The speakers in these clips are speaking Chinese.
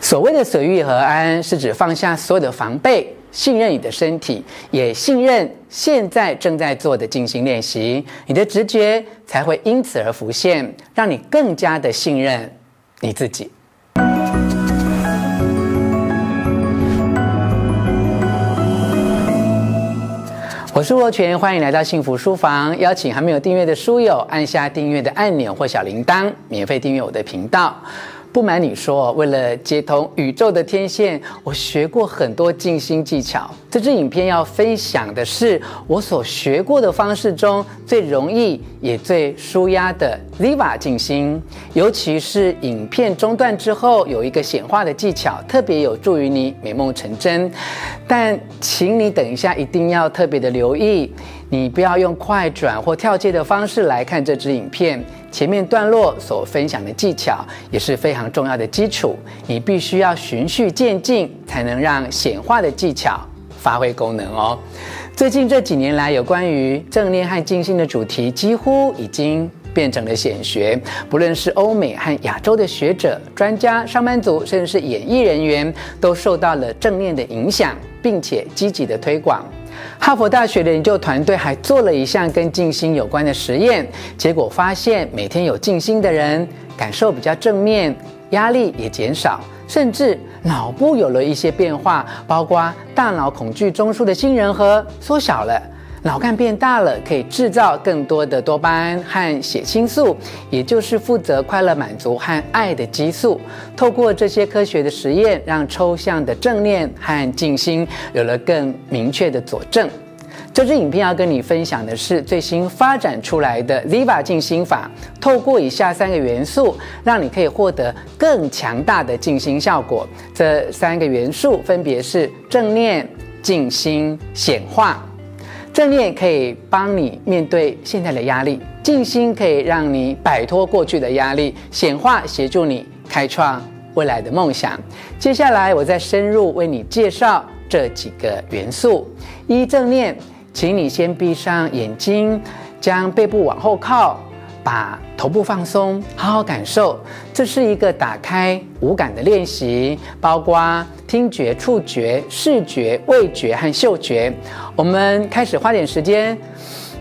所谓的随遇而安，是指放下所有的防备，信任你的身体，也信任现在正在做的静心练习，你的直觉才会因此而浮现，让你更加的信任你自己。我是罗全，欢迎来到幸福书房。邀请还没有订阅的书友按下订阅的按钮或小铃铛，免费订阅我的频道。不瞒你说，为了接通宇宙的天线，我学过很多静心技巧。这支影片要分享的是我所学过的方式中最容易也最舒压的 Ziva 静心。尤其是影片中断之后有一个显化的技巧，特别有助于你美梦成真。但请你等一下，一定要特别的留意，你不要用快转或跳接的方式来看这支影片。前面段落所分享的技巧也是非常重要的基础，你必须要循序渐进，才能让显化的技巧发挥功能哦。最近这几年来，有关于正念和静心的主题，几乎已经变成了显学，不论是欧美和亚洲的学者、专家、上班族，甚至是演艺人员，都受到了正念的影响，并且积极的推广。哈佛大学的研究团队还做了一项跟静心有关的实验，结果发现每天有静心的人感受比较正面，压力也减少，甚至脑部有了一些变化，包括大脑恐惧中枢的杏仁核缩小了。脑干变大了，可以制造更多的多巴胺和血清素，也就是负责快乐、满足和爱的激素。透过这些科学的实验，让抽象的正念和静心有了更明确的佐证。这支影片要跟你分享的是最新发展出来的 Ziva 静心法，透过以下三个元素，让你可以获得更强大的静心效果。这三个元素分别是正念、静心、显化。正念可以帮你面对现在的压力，静心可以让你摆脱过去的压力，显化协助你开创未来的梦想。接下来，我再深入为你介绍这几个元素。一、正念，请你先闭上眼睛，将背部往后靠。把头部放松，好好感受。这是一个打开五感的练习，包括听觉、触觉、视觉、味觉和嗅觉。我们开始花点时间，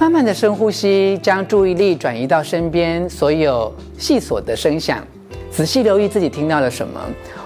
慢慢的深呼吸，将注意力转移到身边所有细琐的声响，仔细留意自己听到了什么。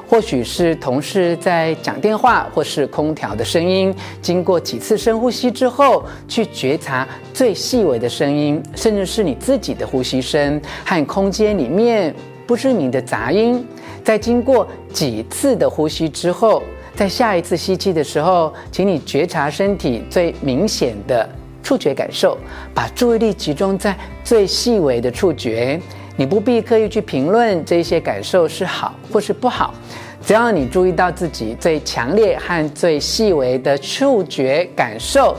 或许是同事在讲电话，或是空调的声音。经过几次深呼吸之后，去觉察最细微的声音，甚至是你自己的呼吸声和空间里面不知名的杂音。在经过几次的呼吸之后，在下一次吸气的时候，请你觉察身体最明显的触觉感受，把注意力集中在最细微的触觉。你不必刻意去评论这些感受是好或是不好，只要你注意到自己最强烈和最细微的触觉感受，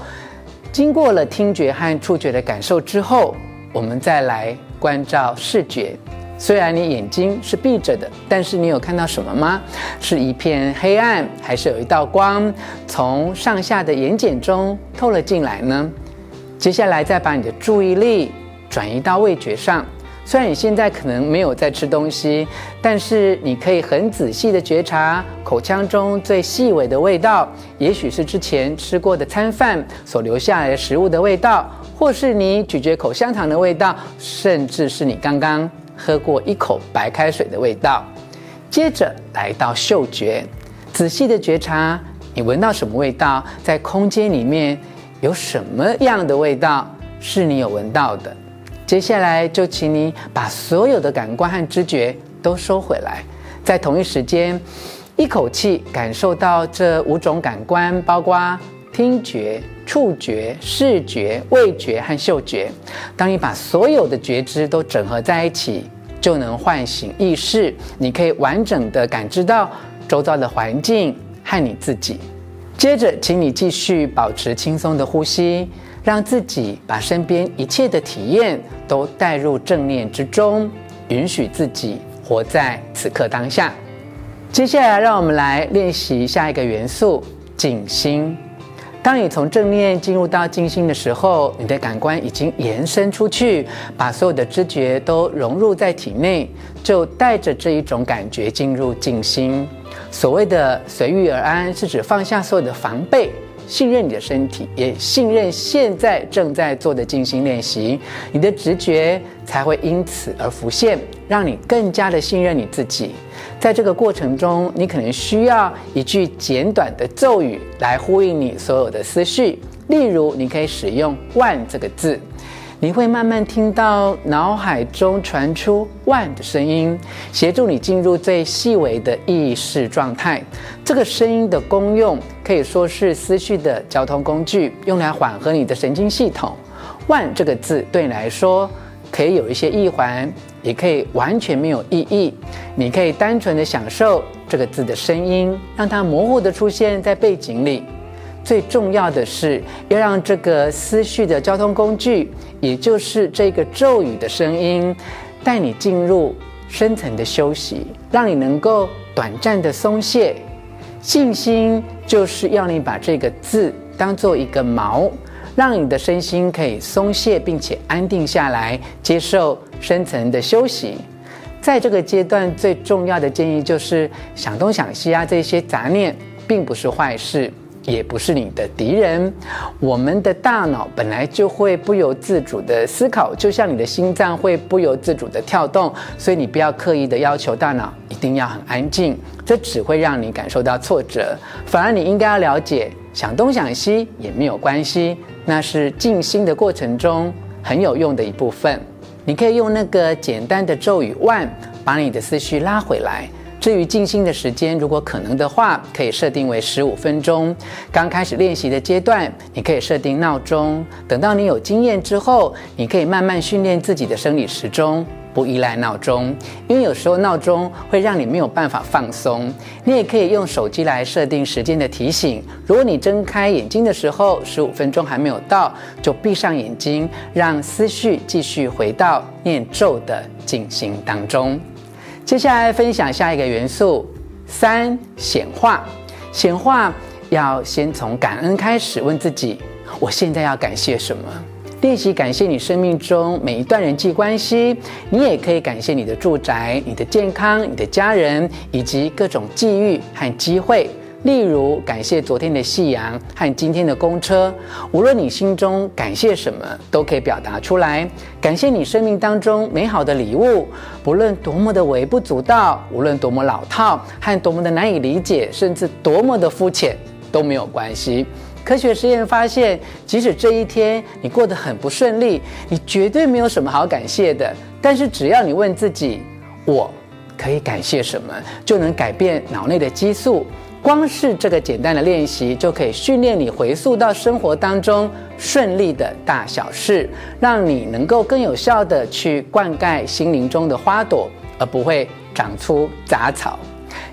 经过了听觉和触觉的感受之后，我们再来关照视觉。虽然你眼睛是闭着的，但是你有看到什么吗？是一片黑暗，还是有一道光从上下的眼睑中透了进来呢？接下来再把你的注意力转移到味觉上。虽然你现在可能没有在吃东西，但是你可以很仔细地觉察口腔中最细微的味道，也许是之前吃过的餐饭所留下来的食物的味道，或是你咀嚼口香糖的味道，甚至是你刚刚喝过一口白开水的味道。接着来到嗅觉，仔细地觉察你闻到什么味道，在空间里面有什么样的味道是你有闻到的。接下来就请你把所有的感官和知觉都收回来，在同一时间，一口气感受到这五种感官，包括听觉、触觉、视觉、味觉和嗅觉。当你把所有的觉知都整合在一起，就能唤醒意识，你可以完整的感知到周遭的环境和你自己。接着，请你继续保持轻松的呼吸。让自己把身边一切的体验都带入正念之中，允许自己活在此刻当下。接下来，让我们来练习下一个元素——静心。当你从正念进入到静心的时候，你的感官已经延伸出去，把所有的知觉都融入在体内，就带着这一种感觉进入静心。所谓的随遇而安，是指放下所有的防备。信任你的身体，也信任现在正在做的静心练习，你的直觉才会因此而浮现，让你更加的信任你自己。在这个过程中，你可能需要一句简短的咒语来呼应你所有的思绪，例如，你可以使用“万”这个字。你会慢慢听到脑海中传出“万”的声音，协助你进入最细微的意识状态。这个声音的功用可以说是思绪的交通工具，用来缓和你的神经系统。“万”这个字对你来说可以有一些意环，也可以完全没有意义。你可以单纯的享受这个字的声音，让它模糊的出现在背景里。最重要的是要让这个思绪的交通工具，也就是这个咒语的声音，带你进入深层的休息，让你能够短暂的松懈。静心就是要你把这个字当做一个锚，让你的身心可以松懈，并且安定下来，接受深层的休息。在这个阶段，最重要的建议就是想东想西啊，这些杂念并不是坏事。也不是你的敌人。我们的大脑本来就会不由自主的思考，就像你的心脏会不由自主的跳动。所以你不要刻意的要求大脑一定要很安静，这只会让你感受到挫折。反而你应该要了解，想东想西也没有关系，那是静心的过程中很有用的一部分。你可以用那个简单的咒语 “One” 把你的思绪拉回来。至于静心的时间，如果可能的话，可以设定为十五分钟。刚开始练习的阶段，你可以设定闹钟。等到你有经验之后，你可以慢慢训练自己的生理时钟，不依赖闹钟。因为有时候闹钟会让你没有办法放松。你也可以用手机来设定时间的提醒。如果你睁开眼睛的时候，十五分钟还没有到，就闭上眼睛，让思绪继续回到念咒的静心当中。接下来分享下一个元素，三显化。显化要先从感恩开始，问自己：我现在要感谢什么？练习感谢你生命中每一段人际关系。你也可以感谢你的住宅、你的健康、你的家人，以及各种际遇和机会。例如，感谢昨天的夕阳和今天的公车。无论你心中感谢什么，都可以表达出来。感谢你生命当中美好的礼物，不论多么的微不足道，无论多么老套和多么的难以理解，甚至多么的肤浅，都没有关系。科学实验发现，即使这一天你过得很不顺利，你绝对没有什么好感谢的。但是只要你问自己，我可以感谢什么，就能改变脑内的激素。光是这个简单的练习，就可以训练你回溯到生活当中顺利的大小事，让你能够更有效的去灌溉心灵中的花朵，而不会长出杂草。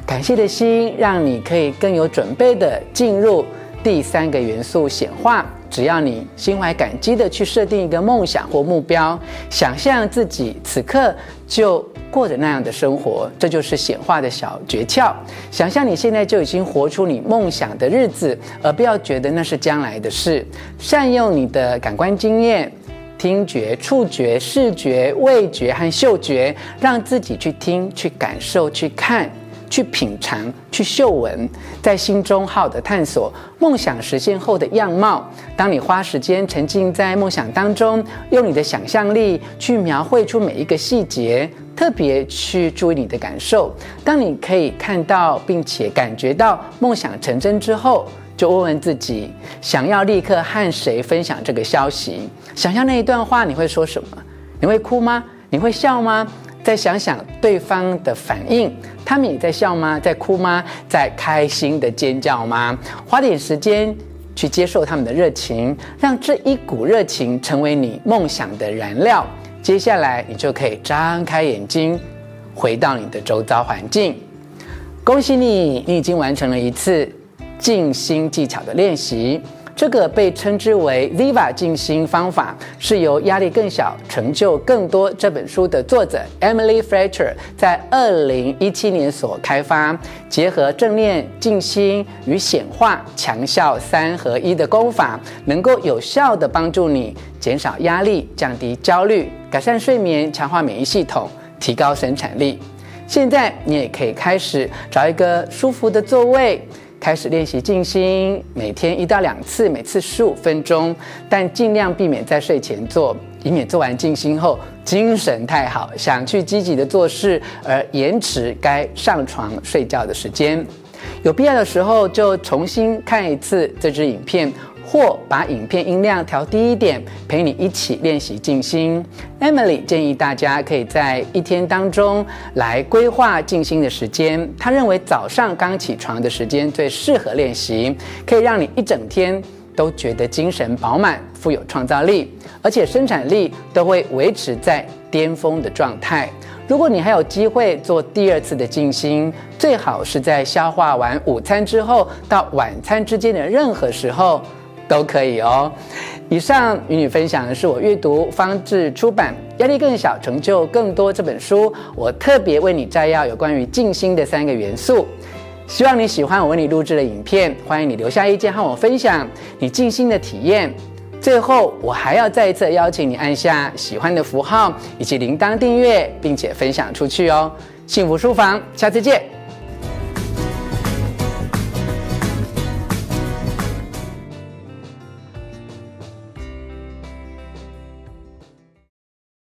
感谢的心，让你可以更有准备的进入第三个元素显化。只要你心怀感激地去设定一个梦想或目标，想象自己此刻就过着那样的生活，这就是显化的小诀窍。想象你现在就已经活出你梦想的日子，而不要觉得那是将来的事。善用你的感官经验，听觉、触觉、视觉、味觉和嗅觉，让自己去听、去感受、去看。去品尝，去嗅闻，在心中好的探索梦想实现后的样貌。当你花时间沉浸在梦想当中，用你的想象力去描绘出每一个细节，特别去注意你的感受。当你可以看到并且感觉到梦想成真之后，就问问自己：想要立刻和谁分享这个消息？想象那一段话，你会说什么？你会哭吗？你会笑吗？再想想对方的反应，他们也在笑吗？在哭吗？在开心的尖叫吗？花点时间去接受他们的热情，让这一股热情成为你梦想的燃料。接下来，你就可以张开眼睛，回到你的周遭环境。恭喜你，你已经完成了一次静心技巧的练习。这个被称之为 Ziva 静心方法，是由《压力更小，成就更多》这本书的作者 Emily Fletcher 在二零一七年所开发，结合正念、静心与显化强效三合一的功法，能够有效地帮助你减少压力、降低焦虑、改善睡眠、强化免疫系统、提高生产力。现在你也可以开始找一个舒服的座位。开始练习静心，每天一到两次，每次十五分钟，但尽量避免在睡前做，以免做完静心后精神太好，想去积极的做事，而延迟该上床睡觉的时间。有必要的时候就重新看一次这支影片。或把影片音量调低一点，陪你一起练习静心。Emily 建议大家可以在一天当中来规划静心的时间。她认为早上刚起床的时间最适合练习，可以让你一整天都觉得精神饱满、富有创造力，而且生产力都会维持在巅峰的状态。如果你还有机会做第二次的静心，最好是在消化完午餐之后到晚餐之间的任何时候。都可以哦。以上与你分享的是我阅读方智出版《压力更小，成就更多》这本书，我特别为你摘要有关于静心的三个元素。希望你喜欢我为你录制的影片，欢迎你留下意见和我分享你静心的体验。最后，我还要再一次邀请你按下喜欢的符号以及铃铛订阅，并且分享出去哦。幸福书房，下次见。